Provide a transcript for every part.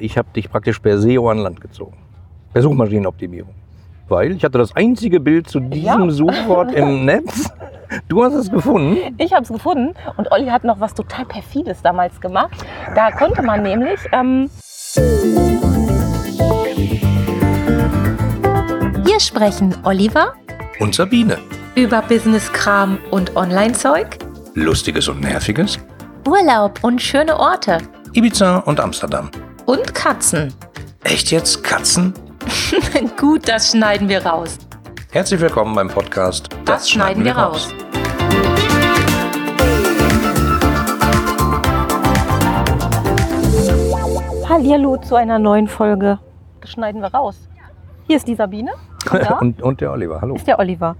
ich habe dich praktisch per SEO an Land gezogen. Per Suchmaschinenoptimierung. Weil ich hatte das einzige Bild zu diesem Ja. Suchwort im Netz. Du hast es gefunden. Ich habe es gefunden und Olli hat noch was total perfides damals gemacht. Da konnte man nämlich ähm, Hier sprechen Oliver Und Sabine. über Business-Kram und Online-Zeug, Lustiges und Nerviges. Urlaub und schöne Orte Ibiza und Amsterdam. Und Katzen. Echt jetzt? Katzen? Gut, das schneiden wir raus. Herzlich willkommen beim Podcast. Das, schneiden wir raus. Hallihallo zu einer neuen Folge. Das schneiden wir raus. Hier ist die Sabine. Und und, und der Oliver. Hallo. ist der Oliver.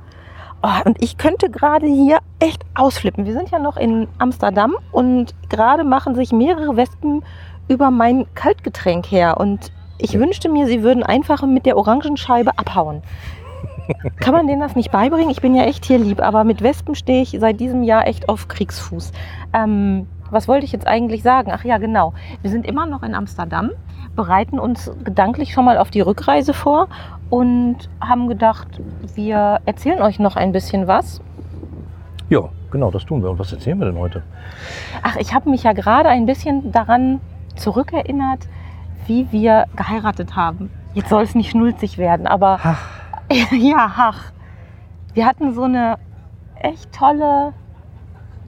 Oh, und ich könnte gerade hier echt ausflippen. Wir sind ja noch in Amsterdam und gerade machen sich mehrere Wespen über mein Kaltgetränk her. Und ich wünschte mir, sie würden einfach mit der Orangenscheibe abhauen. Kann man denen das nicht beibringen? Ich bin ja echt hier lieb, aber mit Wespen stehe ich seit diesem Jahr echt auf Kriegsfuß. Ähm, was wollte ich jetzt eigentlich sagen? Ach ja, genau. Wir sind immer noch in Amsterdam, bereiten uns gedanklich schon mal auf die Rückreise vor und haben gedacht, wir erzählen euch noch ein bisschen was. Ja, genau, das tun wir. Und was erzählen wir denn heute? Ach, ich habe mich ja gerade ein bisschen daran zurückerinnert, wie wir geheiratet haben. Jetzt soll es nicht schnulzig werden, aber Ach, ja, ach. Wir hatten so eine echt tolle,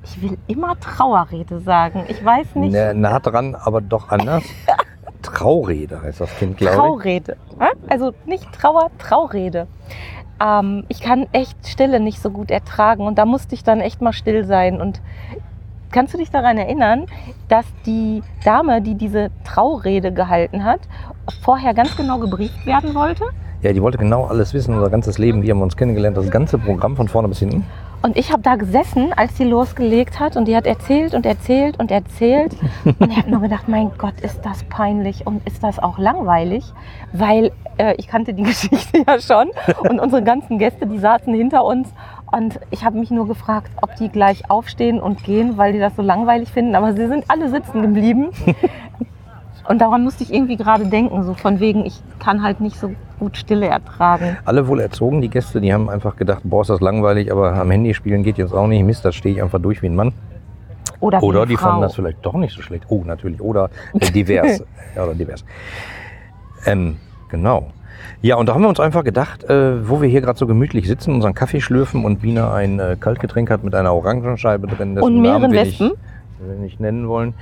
ich will immer Trauerrede sagen. Ich weiß nicht. nah, nah dran, aber doch anders. Traurede heißt das Kind, glaube ich. Traurede. Also nicht Trauer, Traurede. Ähm, ich kann echt Stille nicht so gut ertragen und da musste ich dann echt mal still sein. Und kannst du dich daran erinnern, dass die Dame, die diese Traurede gehalten hat, vorher ganz genau gebrieft werden wollte? Ja, die wollte genau alles wissen, unser ganzes Leben. Wir haben uns kennengelernt, das ganze Programm von vorne bis hinten. Und ich habe da gesessen, als sie losgelegt hat und die hat erzählt und erzählt und erzählt. Und ich habe nur gedacht, mein Gott, ist das peinlich und ist das auch langweilig, weil äh, ich kannte die Geschichte ja schon und unsere ganzen Gäste, die saßen hinter uns. Und ich habe mich nur gefragt, ob die gleich aufstehen und gehen, weil die das so langweilig finden. Aber sie sind alle sitzen geblieben. Und daran musste ich irgendwie gerade denken, so von wegen, ich kann halt nicht so gut Stille ertragen. Alle wohl erzogen, die Gäste, die haben einfach gedacht, boah, ist das langweilig, aber am Handy spielen geht jetzt auch nicht. Mist, da stehe ich einfach durch wie ein Mann. Oder, Oder die Frau. fanden das vielleicht doch nicht so schlecht. Oh, natürlich. Oder äh, divers. ja, oder divers. Ähm, genau. Ja, und da haben wir uns einfach gedacht, äh, wo wir hier gerade so gemütlich sitzen, unseren Kaffee schlürfen und Bina ein äh, Kaltgetränk hat mit einer Orangenscheibe drin. Und mehreren Namen wir nicht- Wespen. wir nicht nennen wollen.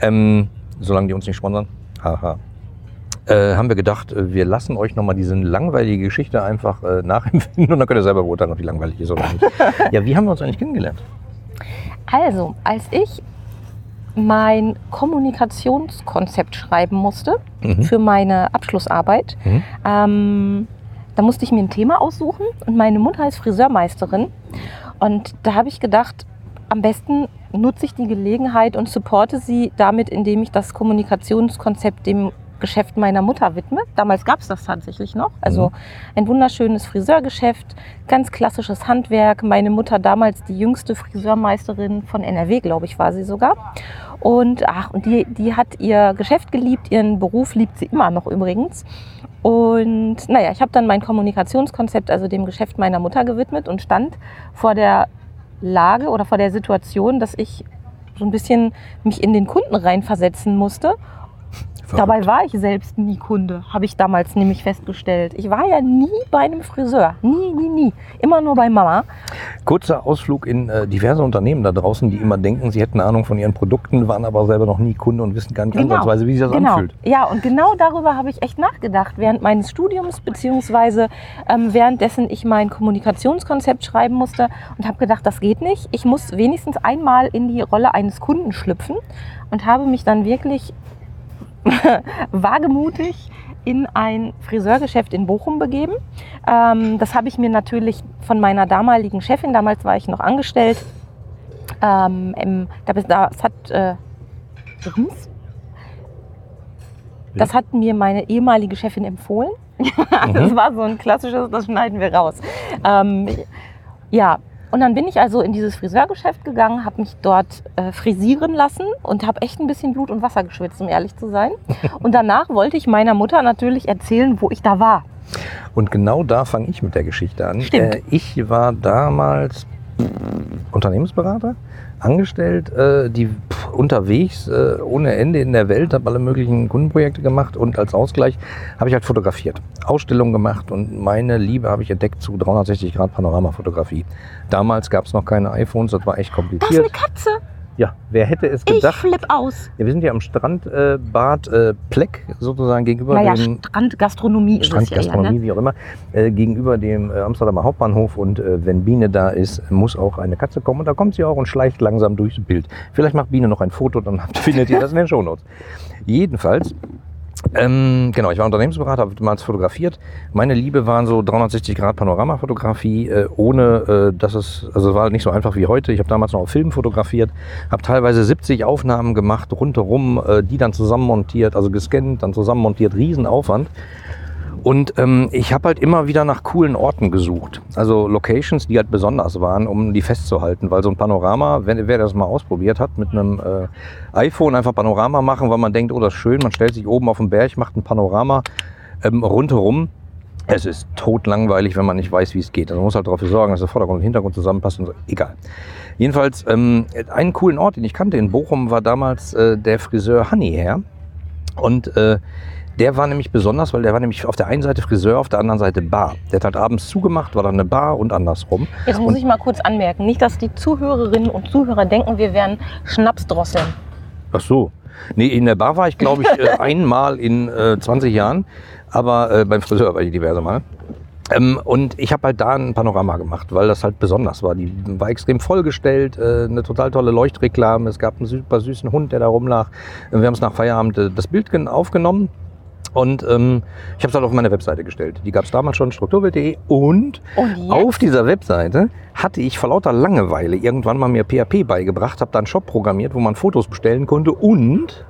Ähm, solange die uns nicht sponsern. Haha. Äh, haben wir gedacht, äh, wir lassen euch nochmal diese langweilige Geschichte einfach äh, nachempfinden und dann könnt ihr selber beurteilen, ob die langweilig ist oder nicht. ja, wie haben wir uns eigentlich kennengelernt? Also, als ich mein Kommunikationskonzept schreiben musste Mhm. für meine Abschlussarbeit, Mhm. ähm, da musste ich mir ein Thema aussuchen und meine Mutter ist Friseurmeisterin und da habe ich gedacht, am besten nutze ich die Gelegenheit und supporte sie damit, indem ich das Kommunikationskonzept dem Geschäft meiner Mutter widme. Damals gab es das tatsächlich noch. Also Mhm. ein wunderschönes Friseurgeschäft, ganz klassisches Handwerk. Meine Mutter damals die jüngste Friseurmeisterin von NRW, glaube ich, war sie sogar. Und, ach, und die, die hat ihr Geschäft geliebt, ihren Beruf liebt sie immer noch übrigens. Und naja, ich habe dann mein Kommunikationskonzept, also dem Geschäft meiner Mutter gewidmet und stand vor der Lage oder vor der Situation, dass ich so ein bisschen mich in den Kunden reinversetzen musste. Dabei war ich selbst nie Kunde, habe ich damals nämlich festgestellt. Ich war ja nie bei einem Friseur. Nie, nie, nie. Immer nur bei Mama. Kurzer Ausflug in äh, diverse Unternehmen da draußen, die immer denken, sie hätten Ahnung von ihren Produkten, waren aber selber noch nie Kunde und wissen gar nicht Genau. ansatzweise, wie sich das genau. anfühlt. Ja, und genau darüber habe ich echt nachgedacht während meines Studiums, beziehungsweise ähm, währenddessen ich mein Kommunikationskonzept schreiben musste und habe gedacht, das geht nicht. Ich muss wenigstens einmal in die Rolle eines Kunden schlüpfen und habe mich dann wirklich wagemutig in ein Friseurgeschäft in Bochum begeben. Ähm, das habe ich mir natürlich von meiner damaligen Chefin, damals war ich noch angestellt, ähm, im, das hat äh? Das hat mir meine ehemalige Chefin empfohlen. Das war so ein klassisches, das schneiden wir raus. Ähm, ja, Und dann bin ich also in dieses Friseurgeschäft gegangen, habe mich dort äh, frisieren lassen und habe echt ein bisschen Blut und Wasser geschwitzt, um ehrlich zu sein. Und danach wollte ich meiner Mutter natürlich erzählen, wo ich da war. Und genau da fange ich mit der Geschichte an. Stimmt. Äh, ich war damals Unternehmensberater, angestellt, äh, die unterwegs äh, ohne Ende in der Welt, habe alle möglichen Kundenprojekte gemacht und als Ausgleich habe ich halt fotografiert, Ausstellungen gemacht und meine Liebe habe ich entdeckt zu 360 Grad Panoramafotografie. Damals gab es noch keine iPhones, das war echt Das ist eine kompliziert. Katze. Ja, wer hätte es Ich gedacht? flipp aus. Ja, wir sind ja am Strandbad äh, äh, Pleck sozusagen gegenüber Naja, dem Strandgastronomie ist es ja Strandgastronomie, ne? wie auch immer, äh, gegenüber dem äh, Amsterdamer Hauptbahnhof. Und äh, wenn Biene da ist, muss auch eine Katze kommen. Und da kommt sie auch und schleicht langsam durchs Bild. Vielleicht macht Biene noch ein Foto, dann findet ihr das in den Shownotes. Jedenfalls, ähm, genau, ich war Unternehmensberater, habe damals fotografiert. Meine Liebe waren so 360 Grad Panoramafotografie, äh, ohne äh, dass es, also war nicht so einfach wie heute. Ich habe damals noch auf Film fotografiert, habe teilweise 70 Aufnahmen gemacht, rundherum, äh, die dann zusammenmontiert, also gescannt, dann zusammenmontiert, Riesenaufwand. Und ähm, ich habe halt immer wieder nach coolen Orten gesucht. Also Locations, die halt besonders waren, um die festzuhalten. Weil so ein Panorama, wenn, wer das mal ausprobiert hat, mit einem äh, iPhone einfach Panorama machen, weil man denkt, oh, das ist schön, man stellt sich oben auf den Berg, macht ein Panorama ähm, rundherum. Es ist totlangweilig, wenn man nicht weiß, wie es geht. Also man muss halt dafür sorgen, dass der Vordergrund und Hintergrund zusammenpassen. So. Egal. Jedenfalls, ähm, einen coolen Ort, den ich kannte in Bochum, war damals äh, der Friseur Honey her. Und äh, der war nämlich besonders, weil der war nämlich auf der einen Seite Friseur, auf der anderen Seite Bar. Der hat halt abends zugemacht, war dann eine Bar und andersrum. Jetzt muss ich mal kurz anmerken, nicht, dass die Zuhörerinnen und Zuhörer denken, wir wären Schnapsdrosseln. Ach so. Nee, in der Bar war ich, glaube ich, äh, einmal in äh, 20 Jahren. Aber äh, beim Friseur war ich diverse Mal. Ähm, und ich habe halt da ein Panorama gemacht, weil das halt besonders war. Die war extrem vollgestellt, äh, eine total tolle Leuchtreklame. Es gab einen super süßen Hund, der da rumlag. Wir haben es nach Feierabend äh, das Bild gen- aufgenommen. Und ähm, ich habe es halt auf meine Webseite gestellt. Die gab es damals schon, strukturbild.de. Und Und jetzt? auf dieser Webseite hatte ich vor lauter Langeweile irgendwann mal mir PHP beigebracht, habe da einen Shop programmiert, wo man Fotos bestellen konnte und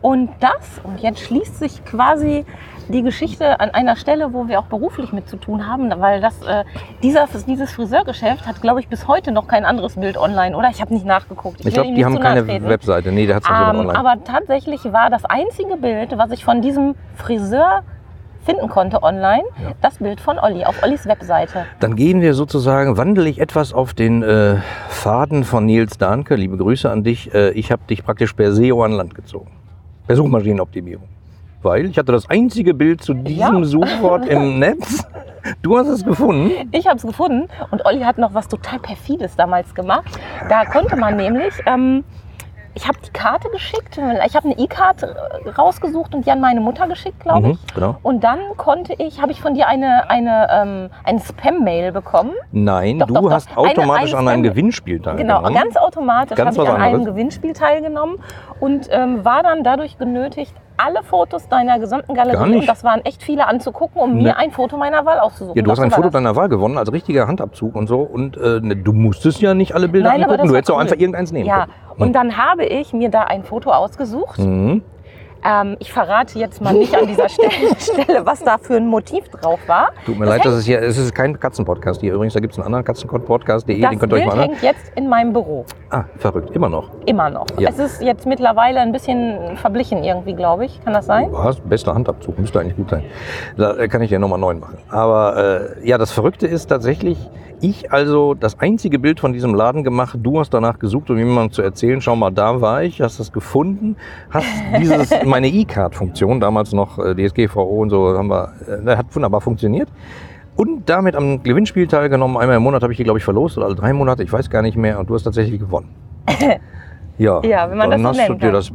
Und das, und jetzt schließt sich quasi die Geschichte an einer Stelle, wo wir auch beruflich mit zu tun haben, weil das, äh, dieser, dieses Friseurgeschäft hat, glaube ich, bis heute noch kein anderes Bild online, oder? Ich habe nicht nachgeguckt. ich will glaube, die nicht haben keine. Webseite. Nee, der hat es Ähm, online. aber tatsächlich war das einzige Bild, was ich von diesem Friseur finden konnte online, Ja. das Bild von Olli auf Ollis Webseite. Dann gehen wir sozusagen, wandle ich etwas auf den äh, Faden von Nils Dahnke. Liebe Grüße an dich. Äh, ich habe dich praktisch per SEO an Land gezogen. Per Suchmaschinenoptimierung. Weil ich hatte das einzige Bild zu diesem Ja. Suchwort im Netz. Du hast es gefunden. Ich habe es gefunden und Olli hat noch was total perfides damals gemacht. Da konnte man nämlich, ähm, ich habe die Karte geschickt, ich habe eine E-Card äh, rausgesucht und die an meine Mutter geschickt, glaube ich. Mhm, genau. Und dann konnte ich, habe ich von dir eine, eine, ähm, eine Spam-Mail bekommen. Nein, Doch, du doch, doch. hast automatisch Eine- an eine einem Spam- Gewinnspiel Genau, teilgenommen. ganz automatisch habe ich an einem anderes. Gewinnspiel teilgenommen und ähm, war dann dadurch genötigt, alle Fotos deiner gesamten Galerie, und das waren echt viele anzugucken, um Ne. mir ein Foto meiner Wahl auszusuchen. Ja, du hast Doch, ein Foto das. deiner Wahl gewonnen, als richtiger Handabzug und so. Und äh, ne, du musstest ja nicht alle Bilder Nein, aber angucken. das Du hättest auch cool. einfach irgendeins nehmen Ja, können. und dann habe ich mir da ein Foto ausgesucht. Mhm. Ähm, ich verrate jetzt mal nicht an dieser Stelle, Stelle, was da für ein Motiv drauf war. Tut mir Das leid, das ist ja, es ist kein Katzenpodcast hier. Übrigens, da gibt es einen anderen Katzenpodcast.de, Das den könnt ihr euch Bild mal anhören. hängt jetzt in meinem Büro. Ah, verrückt, immer noch. Immer noch. Ja. Es ist jetzt mittlerweile ein bisschen verblichen irgendwie, glaube ich. Kann das sein? Was? Bester Handabzug, müsste eigentlich gut sein. Da äh, kann ich ja nochmal neun machen. Aber äh, ja, das Verrückte ist tatsächlich, ich also das einzige Bild von diesem Laden gemacht, du hast danach gesucht, um jemandem zu erzählen, schau mal, da war ich, hast das gefunden, hast dieses, meine E-Card-Funktion, damals noch äh, DSGVO und so, haben wir, äh, hat wunderbar funktioniert. Und damit am Gewinnspiel teilgenommen. Einmal im Monat habe ich die, glaube ich, verlost oder alle drei Monate, ich weiß gar nicht mehr. Und du hast tatsächlich gewonnen. Ja, Ja, wenn man dann das so hast du nennen dir das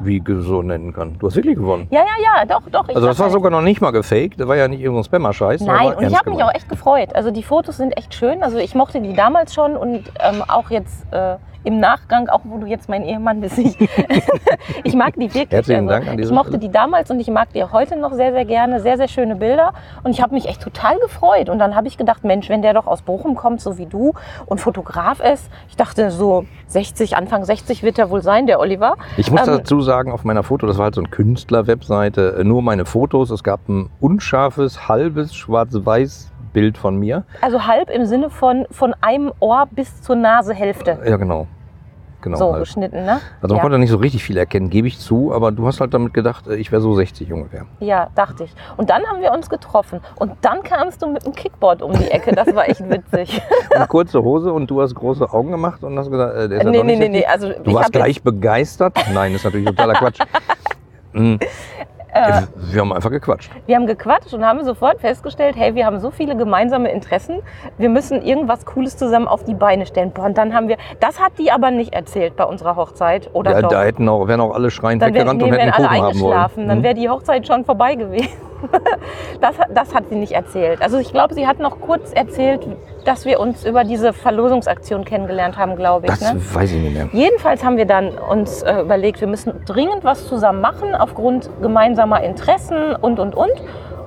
wie so nennen kann. Du hast wirklich gewonnen. Ja, ja, ja, doch, doch. Also das war ja sogar noch nicht mal gefaked, das war ja nicht irgendein Spammer-Scheiß. Nein, und ich habe mich auch echt gefreut. Also die Fotos sind echt schön. Also ich mochte die damals schon und ähm, auch jetzt äh, im Nachgang, auch wo du jetzt mein Ehemann bist, ich, ich mag die wirklich. Herzlichen also, Dank an Ich dieser mochte Stelle. die damals und ich mag die auch heute noch sehr, sehr gerne. Sehr, sehr schöne Bilder. Und ich habe mich echt total gefreut. Und dann habe ich gedacht, Mensch, wenn der doch aus Bochum kommt, so wie du und Fotograf ist, ich dachte so 60, Anfang 60 wird er wohl sein, der Oliver. Ich muss Ähm, dazu sagen, auf meiner Foto, das war halt so eine Künstler-Webseite, äh, nur meine Fotos. Es gab ein unscharfes, halbes, schwarz-weiß Halbbild von mir. Also halb im Sinne von von einem Ohr bis zur Nasehälfte. Ja, genau. Genau. so halt. geschnitten, ne? Also man ja. konnte nicht so richtig viel erkennen, gebe ich zu, aber du hast halt damit gedacht, äh, ich wäre so 60 ungefähr. ja, dachte ich. Und dann haben wir uns getroffen. Und dann kamst du mit dem Kickboard um die Ecke. Das war echt witzig. Und kurze Hose und du hast große Augen gemacht und hast gesagt, äh, der ist ja nee, doch nee, nicht nee, nee. 60. Also Du ich warst gleich begeistert. Nein, das ist natürlich totaler Quatsch. Mm. Äh. wir haben einfach gequatscht. Wir haben gequatscht und haben sofort festgestellt, hey, wir haben so viele gemeinsame Interessen, wir müssen irgendwas Cooles zusammen auf die Beine stellen. Boah, und dann haben wir, das hat die aber nicht erzählt bei unserer Hochzeit, oder Ja, doch? da hätten auch, wären auch alle schreiend dann wären, weggerannt nee, und hätten alle Kuchen haben wollen. eingeschlafen, dann Mhm. wäre die Hochzeit schon vorbei gewesen. Das, hat- das hat sie nicht erzählt. Also ich glaube, sie hat noch kurz erzählt, dass wir uns über diese Verlosungsaktion kennengelernt haben, glaube ich. das Ne? weiß ich nicht mehr. Jedenfalls haben wir dann uns äh, überlegt, wir müssen dringend was zusammen machen aufgrund gemeinsamer Interessen und, und, und.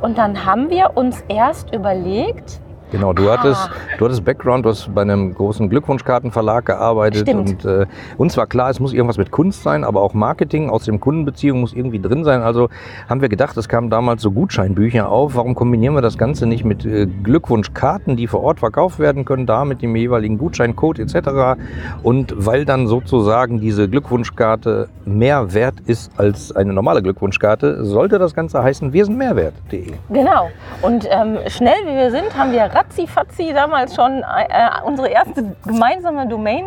Und dann haben wir uns erst überlegt, Genau, du Ah. hattest, du hattest Background, du hast bei einem großen Glückwunschkartenverlag gearbeitet Stimmt. und äh, uns war klar, es muss irgendwas mit Kunst sein, aber auch Marketing aus dem Kundenbeziehung muss irgendwie drin sein. Also haben wir gedacht, es kamen damals so Gutscheinbücher auf. Warum kombinieren wir das Ganze nicht mit äh, Glückwunschkarten, die vor Ort verkauft werden können, da mit dem jeweiligen Gutscheincode etc. Und weil dann sozusagen diese Glückwunschkarte mehr wert ist als eine normale Glückwunschkarte, sollte das Ganze heißen, wir sind Mehrwert.de. genau. Und ähm, schnell wie wir sind, haben wir ratzi-fatzi damals schon äh, unsere erste gemeinsame Domain.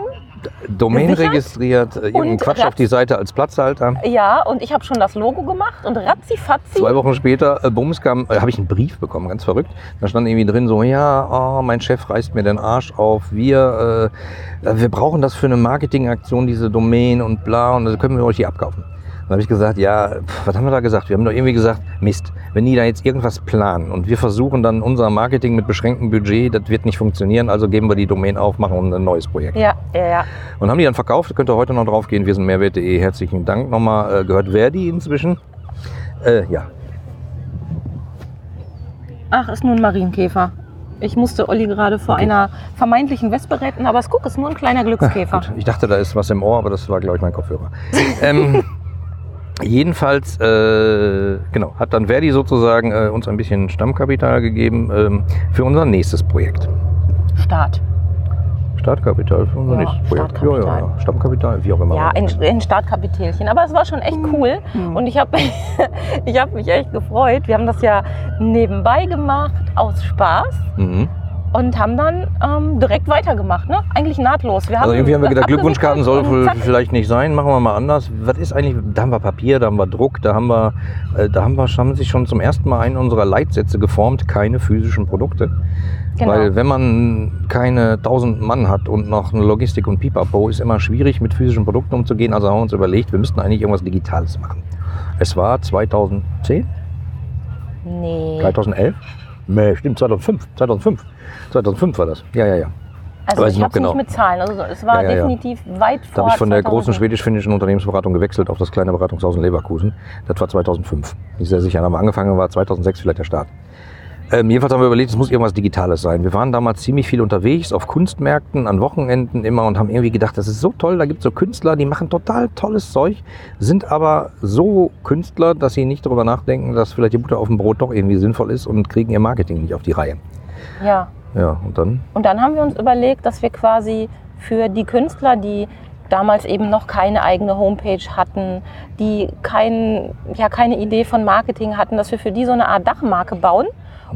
Domain Gesichert? registriert, äh, irgendeinen Quatsch Ratz- auf die Seite als Platzhalter. Ja, und ich habe schon das Logo gemacht und ratzi-fatzi. Zwei Wochen später, äh, Bums kam, äh, habe ich einen Brief bekommen, ganz verrückt. Da stand irgendwie drin so, ja, oh, mein Chef reißt mir den Arsch auf. Wir, äh, wir brauchen das für eine Marketingaktion, diese Domain und bla, und dann können wir euch die abkaufen. Dann habe ich gesagt, ja, was haben wir da gesagt? Wir haben doch irgendwie gesagt, Mist, wenn die da jetzt irgendwas planen und wir versuchen dann unser Marketing mit beschränktem Budget, das wird nicht funktionieren, also geben wir die Domain auf, machen ein neues Projekt. Ja, ja, ja. Und haben die dann verkauft, könnt ihr heute noch drauf gehen, wir sind Mehrwert.de. Herzlichen Dank nochmal. Äh, gehört Verdi inzwischen? Äh, ja. Ach, ist nur ein Marienkäfer. Ich musste Olli gerade vor Okay. einer vermeintlichen Wespe retten, aber es guck, ist nur ein kleiner Glückskäfer. Gut. Ich dachte, da ist was im Ohr, aber das war, glaube ich, mein Kopfhörer. ähm, jedenfalls, äh, genau, hat dann Verdi sozusagen äh, uns ein bisschen Stammkapital gegeben ähm, für unser nächstes Projekt. Start. Startkapital für unser Ja, nächstes Projekt. Ja, ja. Stammkapital, wie auch immer. Ja, ein, ein Startkapitelchen. Aber es war schon echt cool. Mhm. Und ich habe ich hab mich echt gefreut. Wir haben das ja nebenbei gemacht, aus Spaß. Mhm. Und haben dann ähm, direkt weitergemacht. Ne? Eigentlich nahtlos. Wir Also irgendwie haben wir gedacht, Glückwunschkarten soll vielleicht nicht sein, machen wir mal anders. Was ist eigentlich, da haben wir Papier, da haben wir Druck, da haben wir, äh, da haben wir haben sich schon zum ersten Mal einen unserer Leitsätze geformt, keine physischen Produkte. Genau. Weil wenn man keine 1000 Mann hat und noch eine Logistik und Pipapo, ist immer schwierig mit physischen Produkten umzugehen. Also haben wir uns überlegt, wir müssten eigentlich irgendwas Digitales machen. Es war 2010, Nee. 2011? Nee, stimmt, 2005, 2005. 2005 war das. Ja, ja, ja. Also weiß ich ich habe es genau. nicht mit Zahlen. Also es war Ja, ja, ja. definitiv weit vor. Da habe ich von der 2000. großen schwedisch-finnischen Unternehmensberatung gewechselt auf das kleine Beratungshaus in Leverkusen. Das war 2005. Bin ich sehr sicher. Dann haben wir angefangen, war 2006 vielleicht der Start. Ähm, jedenfalls haben wir überlegt, es muss irgendwas Digitales sein. Wir waren damals ziemlich viel unterwegs, auf Kunstmärkten, an Wochenenden immer und haben irgendwie gedacht, das ist so toll, da gibt es so Künstler, die machen total tolles Zeug, sind aber so Künstler, dass sie nicht darüber nachdenken, dass vielleicht die Butter auf dem Brot doch irgendwie sinnvoll ist und kriegen ihr Marketing nicht auf die Reihe. Ja. Ja, und dann Und dann haben wir uns überlegt, dass wir quasi für die Künstler, die damals eben noch keine eigene Homepage hatten, die kein, ja, keine Idee von Marketing hatten, dass wir für die so eine Art Dachmarke bauen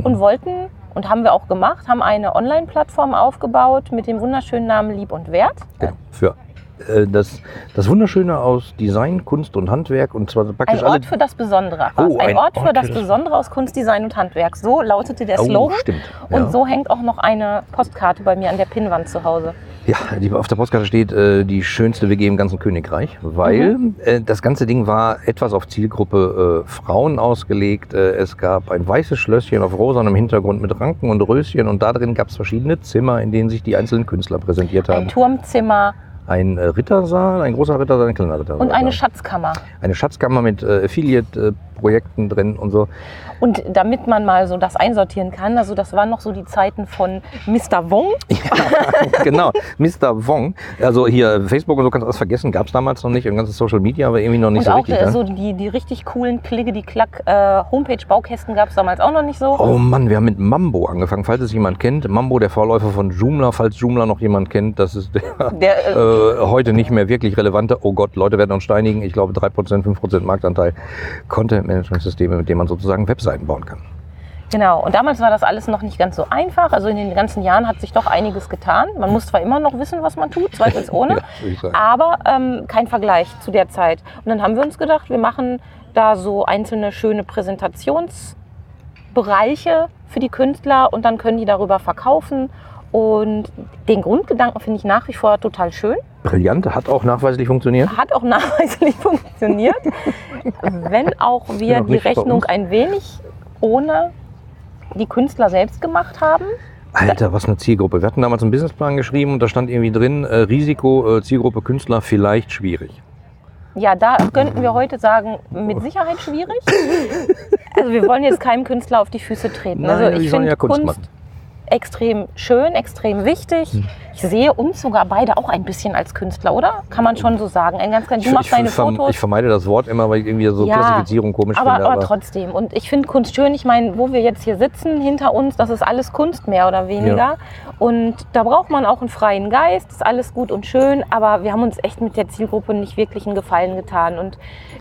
und wollten, und haben wir auch gemacht, haben eine Online-Plattform aufgebaut mit dem wunderschönen Namen Lieb und Wert. Genau. Für äh, das, das Wunderschöne aus Design, Kunst und Handwerk und zwar praktisch Ein. Ort für das Besondere. Oh, ein, ein Ort für Ort das für das- Besondere aus Kunst, Design und Handwerk. So lautete der oh, Slogan. stimmt. Und ja. so hängt auch noch eine Postkarte bei mir an der Pinnwand zu Hause. Ja, die, auf der Postkarte steht äh, die schönste WG im ganzen Königreich, weil Mhm. äh, das ganze Ding war etwas auf Zielgruppe äh, Frauen ausgelegt. Äh, es gab ein weißes Schlösschen auf rosanem Hintergrund mit Ranken und Röschen und da drin gab es verschiedene Zimmer, in denen sich die einzelnen Künstler präsentiert Ein haben. Turmzimmer Ein äh, Rittersaal, ein großer Rittersaal, ein kleiner Rittersaal. und eine Schatzkammer. eine Schatzkammer mit äh, Affiliate, äh, drin und so. Und damit man mal so das einsortieren kann, also das waren noch so die Zeiten von Mr. Wong. genau, Mr. Wong. Also hier Facebook und so kannst du alles vergessen, gab es damals noch nicht. Und ganzes Social Media war irgendwie noch nicht und so auch richtig. äh, ne? so die, die richtig coolen Klicke, die Klack äh, Homepage-Baukästen gab es damals auch noch nicht so. Oh Mann, wir haben mit Mambo angefangen, falls es jemand kennt. Mambo, der Vorläufer von Joomla, falls Joomla noch jemand kennt, das ist der, Der, äh, äh, heute nicht mehr wirklich relevante, oh Gott, Leute werden uns steinigen, ich glaube 3%, 5% Marktanteil, Content-Management-Systeme, mit denen man sozusagen Webseiten bauen kann. Genau, und damals war das alles noch nicht ganz so einfach. Also in den ganzen Jahren hat sich doch einiges getan. Man muss zwar immer noch wissen, was man tut, zweifelsohne, Ja, aber ähm, kein Vergleich zu der Zeit. Und dann haben wir uns gedacht, wir machen da so einzelne schöne Präsentationsbereiche für die Künstler und dann können die darüber verkaufen. Und den Grundgedanken finde ich nach wie vor total schön. Brillant, hat auch nachweislich funktioniert. Hat auch nachweislich funktioniert, wenn auch wir noch die Rechnung ein wenig ohne die Künstler selbst gemacht haben. Alter, was eine Zielgruppe. Wir hatten damals einen Businessplan geschrieben und da stand irgendwie drin, äh, Risiko, äh, Zielgruppe Künstler vielleicht schwierig. Ja, da könnten wir heute sagen, mit Sicherheit schwierig. Also wir wollen jetzt keinem Künstler auf die Füße treten. Nein, also ich finde ja Kunst Kunst machen. Extrem schön, extrem wichtig. Hm. Ich sehe uns sogar beide auch ein bisschen als Künstler, oder? Kann man schon so sagen. Ein ganz, ganz, du machst deine verm- Fotos. ich vermeide das Wort immer, weil ich irgendwie so Ja, Klassifizierung komisch aber, finde. aber trotzdem. Und ich finde Kunst schön. Ich meine, wo wir jetzt hier sitzen, hinter uns, das ist alles Kunst mehr oder weniger. Und da braucht man auch einen freien Geist. Ist alles gut und schön. Aber wir haben uns echt mit der Zielgruppe nicht wirklich einen Gefallen getan. Und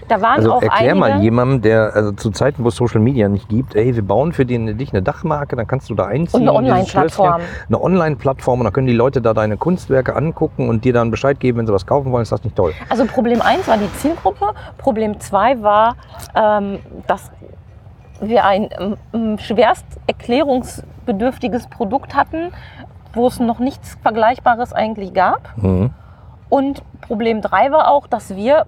da waren Also auch erklär einige. mal jemandem, der also zu Zeiten, wo es Social Media nicht gibt, ey, wir bauen für den, dich eine Dachmarke, dann kannst du da einziehen. Und eine Online-Plattform. Eine Online-Plattform und dann können die Leute da deine Kunstwerke angucken und dir dann Bescheid geben, wenn sie was kaufen wollen. Ist das nicht toll? Also Problem 1 war die Zielgruppe. Problem 2 war, ähm, dass wir ein ähm, schwerst erklärungsbedürftiges Produkt hatten, wo es noch nichts Vergleichbares eigentlich gab. Mhm. Und Problem 3 war auch, dass wir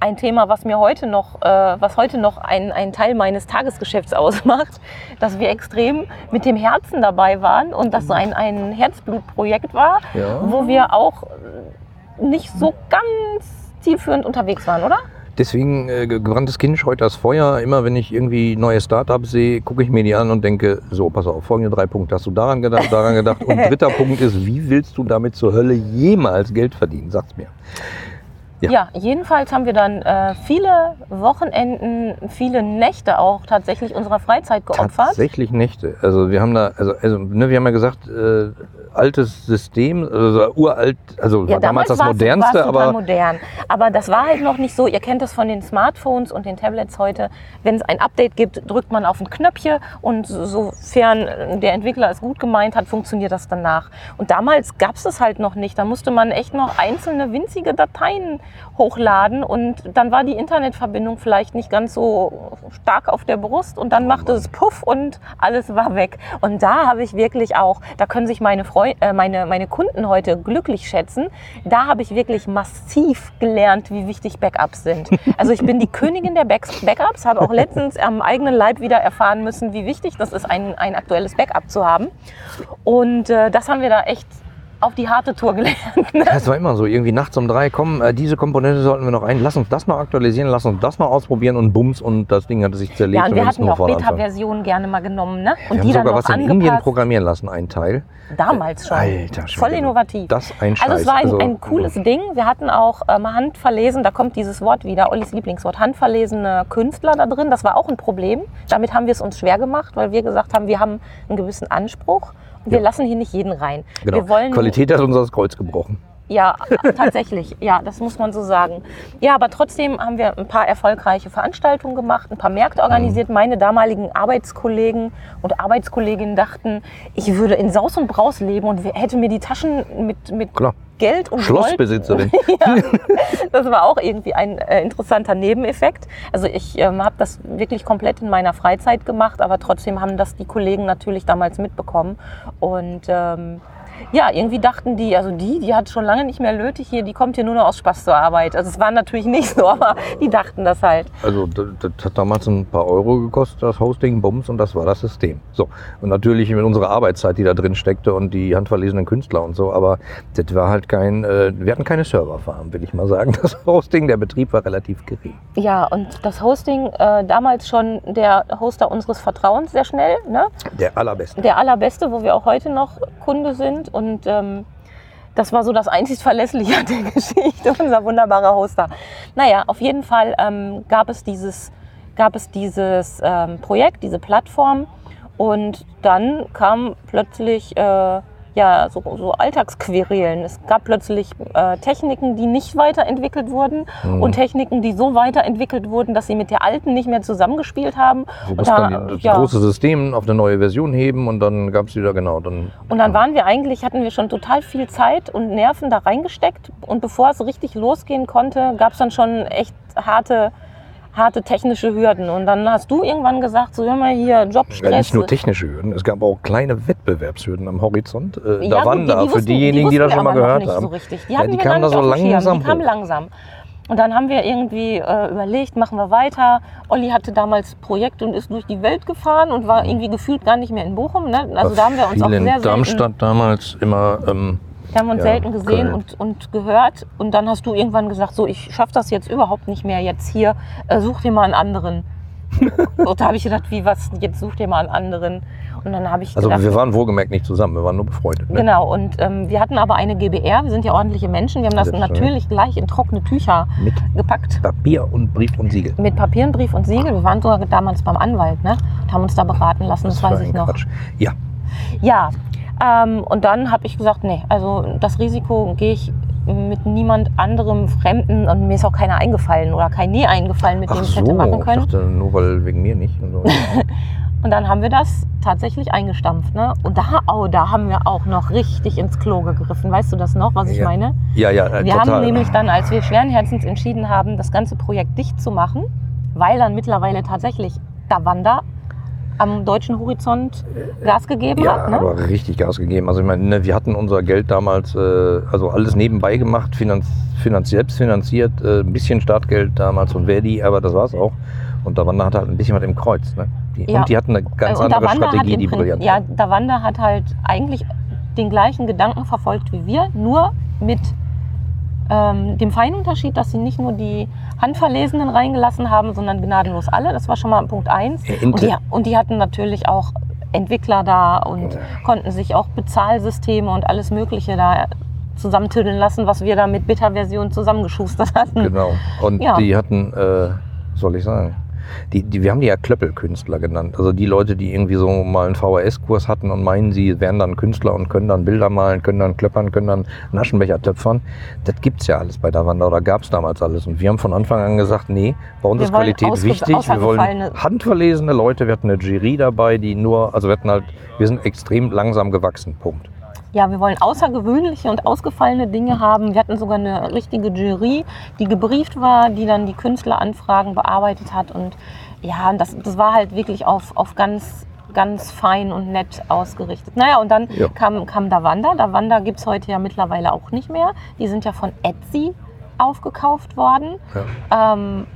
ein Thema, was mir heute noch, äh, was heute noch ein, ein Teil meines Tagesgeschäfts ausmacht, dass wir extrem mit dem Herzen dabei waren und das so ein, ein Herzblutprojekt war, Ja. wo wir auch nicht so ganz zielführend unterwegs waren, oder? Deswegen äh, gebranntes Kind scheut das Feuer. Immer wenn ich irgendwie neue Startups sehe, gucke ich mir die an und denke, so, pass auf, folgende drei Punkte. Hast du daran gedacht, daran gedacht? Und dritter Punkt ist, wie willst du damit zur Hölle jemals Geld verdienen? Sag's mir. Ja. Ja, jedenfalls haben wir dann äh, viele Wochenenden, viele Nächte auch tatsächlich unserer Freizeit geopfert. Tatsächlich Nächte. Also wir haben da, also, also ne, wir haben ja gesagt, äh, altes System, also uralt, also war damals das war's- modernste, total aber modern. Aber das war halt noch nicht so. Ihr kennt das von den Smartphones und den Tablets heute. Wenn es ein Update gibt, drückt man auf ein Knöpfchen und sofern der Entwickler es gut gemeint hat, funktioniert das danach. Und damals gab es das halt noch nicht. Da musste man echt noch einzelne winzige Dateien hochladen und dann war die Internetverbindung vielleicht nicht ganz so stark auf der Brust und dann machte es Puff und alles war weg. Und da habe ich wirklich auch, da können sich meine, Freu äh, meine, meine Kunden heute glücklich schätzen, da habe ich wirklich massiv gelernt, wie wichtig Backups sind. Also ich bin die Königin der Backs Backups, habe auch letztens am eigenen Leib wieder erfahren müssen, wie wichtig das ist, ein, ein aktuelles Backup zu haben. Und äh, das haben wir da echt auf die harte Tour gelernt. es war immer so, irgendwie nachts um drei, komm, äh, diese Komponente sollten wir noch ein, lass uns das noch aktualisieren, lass uns das noch ausprobieren und bums und das Ding hatte sich zerlegt. Ja, und wir hatten ja auch. Beta-Versionen gerne mal genommen, ne? Und Wir die haben dann sogar noch was in angepasst. Indien programmieren lassen, ein Teil. Damals schon. Alter, Voll Schwede. innovativ. Das ein Scheiß. Also es war ein, Also, ein cooles Ding. Wir hatten auch ähm, handverlesen, da kommt dieses Wort wieder, Ollis Lieblingswort, handverlesene Künstler da drin. Das war auch ein Problem. Damit haben wir es uns schwer gemacht, weil wir gesagt haben, wir haben einen gewissen Anspruch. Wir Ja. lassen hier nicht jeden rein. Genau. Wir wollen Qualität hat uns das Kreuz gebrochen. Ja, tatsächlich. Ja, das muss man so sagen. Ja, aber trotzdem haben wir ein paar erfolgreiche Veranstaltungen gemacht, ein paar Märkte organisiert. Mhm. Meine damaligen Arbeitskollegen und Arbeitskolleginnen dachten, ich würde in Saus und Braus leben und hätte mir die Taschen mit, mit Klar. Geld und Schlossbesitzerin. Ja, das war auch irgendwie ein äh, interessanter Nebeneffekt. Also ich ähm, habe das wirklich komplett in meiner Freizeit gemacht, aber trotzdem haben das die Kollegen natürlich damals mitbekommen. Und ähm, ja, irgendwie dachten die, also die, die hat schon lange nicht mehr nötig hier, die kommt hier nur noch aus Spaß zur Arbeit. Also es war natürlich nicht so, aber die dachten das halt. Also das, das hat damals ein paar Euro gekostet, das Hosting, Bums, und das war das System. So. Und natürlich mit unserer Arbeitszeit, die da drin steckte und die handverlesenen Künstler und so, aber das war halt kein, äh, wir hatten keine Serverfarm, will ich mal sagen. Das Hosting, der Betrieb war relativ gering. Ja, und das Hosting, äh, damals schon der Hoster unseres Vertrauens sehr schnell, ne? Der allerbeste. der allerbeste, wo wir auch heute noch Kunde sind. Und ähm, das war so das einzig Verlässliche an der Geschichte, unser wunderbarer Hoster. Naja, auf jeden Fall ähm, gab es dieses, gab es dieses ähm, Projekt, diese Plattform. Und dann kam plötzlich äh, ja, so, so Alltagsquerelen. Es gab plötzlich äh, Techniken, die nicht weiterentwickelt wurden Mhm. und Techniken, die so weiterentwickelt wurden, dass sie mit der alten nicht mehr zusammengespielt haben. Du musst da- dann die, das ja. große System auf eine neue Version heben und dann gab es wieder, genau, dann. Und dann waren wir eigentlich, hatten wir schon total viel Zeit und Nerven da reingesteckt. Und bevor es richtig losgehen konnte, gab es dann schon echt harte, harte technische Hürden. Und dann hast du irgendwann gesagt, so mal hier, Ja, Jobstress. nicht nur technische Hürden, es gab auch kleine Wettbewerbshürden am Horizont. Äh, Ja, da waren da für wussten- diejenigen, die, wussten das schon mal gehört nicht haben. So richtig. Die, Ja, die kamen da so langsam Die kamen langsam. Und dann haben wir irgendwie äh, überlegt, machen wir weiter. Olli hatte damals Projekt und ist durch die Welt gefahren und war irgendwie gefühlt gar nicht mehr in Bochum. Ne? Also da haben wir uns auch in sehr selten Darmstadt damals immer. Ähm, Wir haben uns Ja, selten gesehen und, und gehört. Und dann hast du irgendwann gesagt, so, ich schaffe das jetzt überhaupt nicht mehr jetzt hier. Äh, such dir mal einen anderen. und da habe ich gedacht, wie was, jetzt such dir mal einen anderen. Und dann habe ich also gedacht, wir waren wohlgemerkt nicht zusammen, wir waren nur befreundet. Ne? Genau, und ähm, wir hatten aber eine GBR, wir sind ja ordentliche Menschen. Wir haben das Das, ja. natürlich gleich in trockene Tücher Mit gepackt. Papier und Brief und Siegel. Mit Papier, und Brief und Siegel. Wir waren sogar damals beim Anwalt ne? und haben uns da beraten lassen, das, für weiß ich noch. Quatsch. Ja, Ja, ähm, und dann habe ich gesagt, nee, also das Risiko gehe ich mit niemand anderem Fremden und mir ist auch keiner eingefallen oder kein nie eingefallen, mit dem ach ich so, hätte machen ich können. dachte nur, weil wegen mir nicht. Und so. Und dann haben wir das tatsächlich eingestampft. Ne? Und da, oh, da haben wir auch noch richtig ins Klo gegriffen. Weißt du das noch, was ich Ja. meine? ja, ja, äh, Wir total. haben nämlich dann, als wir schweren Herzens entschieden haben, das ganze Projekt dicht zu machen, weil dann mittlerweile tatsächlich Davanda am deutschen Horizont Gas gegeben ja, hat. Ne? aber richtig Gas gegeben. Also ich meine, ne, wir hatten unser Geld damals, äh, also alles nebenbei gemacht, finanz, finanz, selbst finanziert, äh, ein bisschen Startgeld damals von Verdi, aber das war's auch. Und Davanda hatte halt ein bisschen was im Kreuz. Ne? Die, Ja. Und die hatten eine ganz und andere hat Strategie, die brillant Ja, war. Davanda hat halt eigentlich den gleichen Gedanken verfolgt wie wir, nur mit ähm, dem feinen Unterschied, dass sie nicht nur die Handverlesenen reingelassen haben, sondern gnadenlos alle. Das war schon mal Punkt eins. Äh, Und Intel- die, und die hatten natürlich auch Entwickler da und Ja. konnten sich auch Bezahlsysteme und alles Mögliche da zusammentüddeln lassen, was wir da mit Beta-Version zusammengeschustert hatten. Genau. Und Ja. die hatten, äh, soll ich sagen, die, die, wir haben die ja Klöppelkünstler genannt. Also die Leute, die irgendwie so mal einen VHS-Kurs hatten und meinen, sie wären dann Künstler und können dann Bilder malen, können dann klöppern, können dann einen Aschenbecher töpfern. Das gibt's ja alles bei Davanda oder gab's damals alles. Und wir haben von Anfang an gesagt, nee, bei uns Wir ist Qualität wichtig. Wir wollen handverlesene Leute. Wir hatten eine Jury dabei, die nur, also wir hatten halt, wir sind extrem langsam gewachsen. Punkt. Ja, wir wollen außergewöhnliche und ausgefallene Dinge haben. Wir hatten sogar eine richtige Jury, die gebrieft war, die dann die Künstleranfragen bearbeitet hat. Und ja, das, das war halt wirklich auf, auf ganz, ganz fein und nett ausgerichtet. Naja, und dann Ja. kam, kam Davanda. Davanda gibt es heute ja mittlerweile auch nicht mehr. Die sind ja von Etsy aufgekauft worden. Ja. Ähm,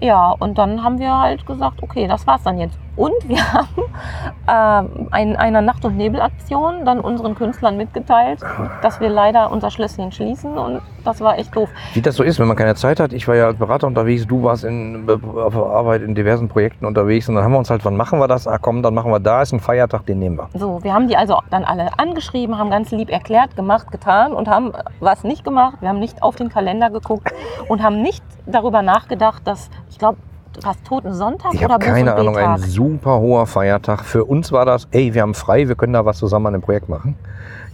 ja, und dann haben wir halt gesagt, okay, das war's dann jetzt. Und wir haben ähm, in einer Nacht- und Nebelaktion dann unseren Künstlern mitgeteilt, dass wir leider unser Schlösschen schließen und das war echt doof. Wie das so ist, wenn man keine Zeit hat. Ich war ja als Berater unterwegs, du warst in, auf der Arbeit in diversen Projekten unterwegs und dann haben wir uns halt, wann machen wir das? Ah komm, dann machen wir da, ist ein Feiertag, den nehmen wir. So, wir haben die also dann alle angeschrieben, haben ganz lieb erklärt, gemacht, getan und haben was nicht gemacht. Wir haben nicht auf den Kalender geguckt und haben nicht darüber nachgedacht, dass, ich glaube, was Toten Sonntag Ich oder Buß- keine und Ahnung, ein super hoher Feiertag. Für uns war das, ey, wir haben frei, wir können da was zusammen an dem Projekt machen.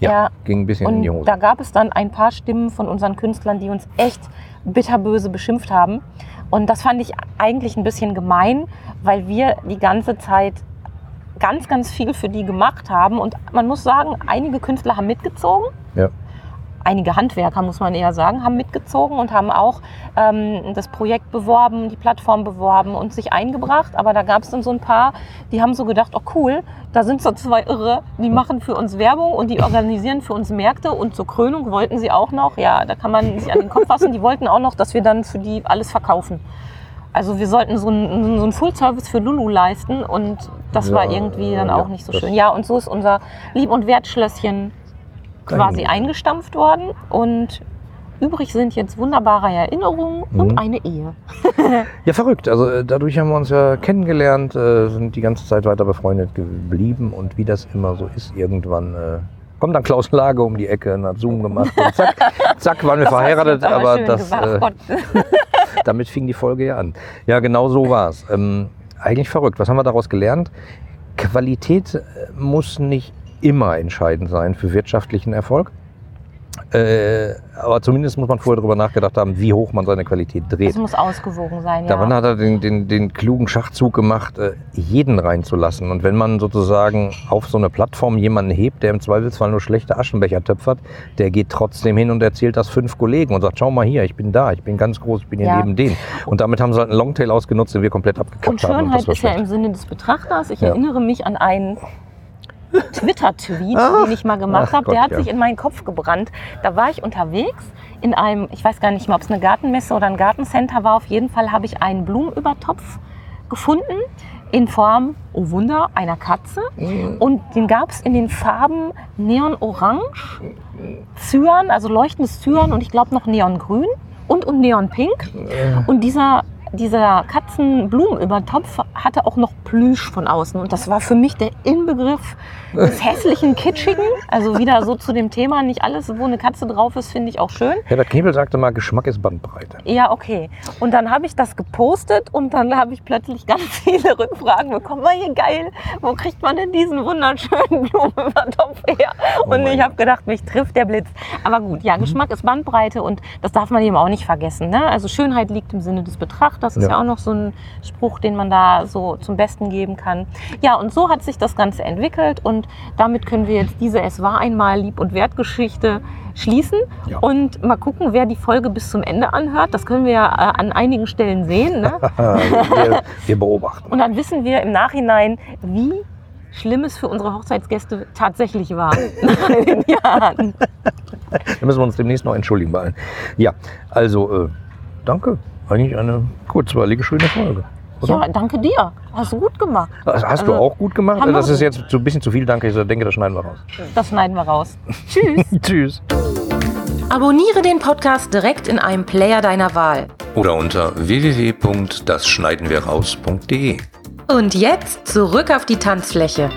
Ja, Ja, ging ein bisschen in die Und Hose. da gab es dann ein paar Stimmen von unseren Künstlern, die uns echt bitterböse beschimpft haben. Und das fand ich eigentlich ein bisschen gemein, weil wir die ganze Zeit ganz, ganz viel für die gemacht haben. Und man muss sagen, einige Künstler haben mitgezogen. Ja. Einige Handwerker, muss man eher sagen, haben mitgezogen und haben auch ähm, das Projekt beworben, die Plattform beworben und sich eingebracht. Aber da gab es dann so ein paar, die haben so gedacht, oh cool, da sind so zwei Irre, die machen für uns Werbung und die organisieren für uns Märkte und zur Krönung wollten sie auch noch, ja, da kann man sich an den Kopf fassen, die wollten auch noch, dass wir dann für die alles verkaufen. Also wir sollten so einen, so einen Full-Service für Lulu leisten und das Ja, war irgendwie dann ja, auch nicht so schön. Ja, und so ist unser Lieb- und Wertschlösschen quasi Einge- eingestampft worden und übrig sind jetzt wunderbare Erinnerungen Mhm. und eine Ehe. Ja, verrückt. Also äh, dadurch haben wir uns ja kennengelernt, äh, sind die ganze Zeit weiter befreundet geblieben und wie das immer so ist, irgendwann äh, kommt dann Klaus Lage um die Ecke und hat Zoom gemacht und zack, zack waren wir Das verheiratet, aber schön das, äh, damit fing die Folge ja an. Ja, genau so war es. Ähm, eigentlich verrückt. Was haben wir daraus gelernt? Qualität muss nicht immer entscheidend sein für wirtschaftlichen Erfolg. Äh, aber zumindest muss man vorher darüber nachgedacht haben, wie hoch man seine Qualität dreht. Das muss ausgewogen sein, Daran ja. hat er den, den, den klugen Schachzug gemacht, äh, jeden reinzulassen. Und wenn man sozusagen auf so eine Plattform jemanden hebt, der im Zweifelsfall nur schlechte Aschenbecher töpfert, der geht trotzdem hin und erzählt das fünf Kollegen und sagt, schau mal hier, ich bin da, ich bin ganz groß, ich bin hier Ja. neben denen. Und damit haben sie halt einen Longtail ausgenutzt, den wir komplett abgekappt Und haben. Schönheit das war ist ja im Sinne des Betrachters. Ich Ja. erinnere mich an einen Twitter-Tweet, Ach, den ich mal gemacht ach habe. Der hat ja. sich in meinen Kopf gebrannt. Da war ich unterwegs in einem, ich weiß gar nicht mehr, ob es eine Gartenmesse oder ein Gartencenter war. Auf jeden Fall habe ich einen Blumenübertopf gefunden in Form, oh Wunder, einer Katze. Und den gab es in den Farben Neon-Orange, Cyan, also leuchtendes Cyan und ich glaube noch Neongrün und, und Neonpink. Und dieser, dieser Katzenblumenübertopf hatte auch noch Plüsch von außen. Und das war für mich der Inbegriff des hässlichen, kitschigen. Also wieder so zu dem Thema, nicht alles, wo eine Katze drauf ist, finde ich auch schön. Herbert Knebel sagte mal, Geschmack ist Bandbreite. Ja, okay. Und dann habe ich das gepostet und dann habe ich plötzlich ganz viele Rückfragen bekommen. War hier geil, wo kriegt man denn diesen wunderschönen Blumenübertopf her? Oh Und mein ich habe gedacht, mich trifft der Blitz. Aber gut, ja, Geschmack ist Bandbreite und das darf man eben auch nicht vergessen. Ne? Also Schönheit liegt im Sinne des Betrachters, ist Ja. ja. auch noch so ein Spruch, den man da so zum Besten geben kann. Ja, und so hat sich das Ganze entwickelt und damit können wir jetzt diese Es war einmal Lieb- und Wertgeschichte schließen Ja. und mal gucken, wer die Folge bis zum Ende anhört. Das können wir ja äh, an einigen Stellen sehen. Ne? wir, wir beobachten. Und dann wissen wir im Nachhinein, wie schlimm es für unsere Hochzeitsgäste tatsächlich war nach den Jahren. Da müssen wir uns demnächst noch entschuldigen bei allen. Ja, also äh, danke. Eigentlich eine kurzweilige, schöne Folge. Oder? Ja, danke dir. Hast du gut gemacht. Das hast du Also, auch gut gemacht. Das ist jetzt so ein bisschen zu viel, danke. Ich denke, das schneiden wir raus. Das schneiden wir raus. Tschüss. Tschüss. Abonniere den Podcast direkt in einem Player deiner Wahl. Oder unter www.dasschneidenwirraus.de. Und jetzt zurück auf die Tanzfläche.